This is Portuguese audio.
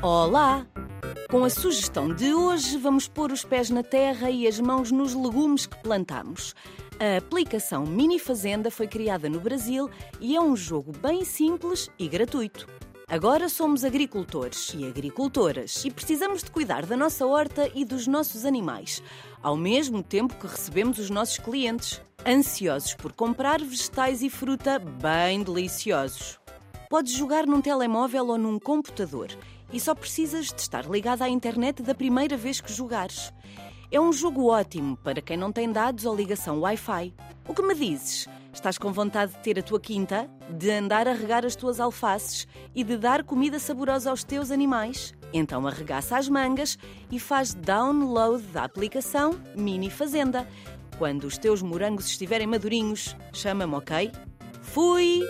Olá! Com a sugestão de hoje, vamos pôr os pés na terra e as mãos nos legumes que plantamos. A aplicação Mini Fazenda foi criada no Brasil e é um jogo bem simples e gratuito. Agora somos agricultores e agricultoras e precisamos de cuidar da nossa horta e dos nossos animais, ao mesmo tempo que recebemos os nossos clientes, ansiosos por comprar vegetais e fruta bem deliciosos. Podes jogar num telemóvel ou num computador e só precisas de estar ligado à internet da primeira vez que jogares. É um jogo ótimo para quem não tem dados ou ligação Wi-Fi. O que me dizes? Estás com vontade de ter a tua quinta, de andar a regar as tuas alfaces e de dar comida saborosa aos teus animais? Então arregaça as mangas e faz download da aplicação Mini Fazenda. Quando os teus morangos estiverem madurinhos, chama-me, ok? Fui!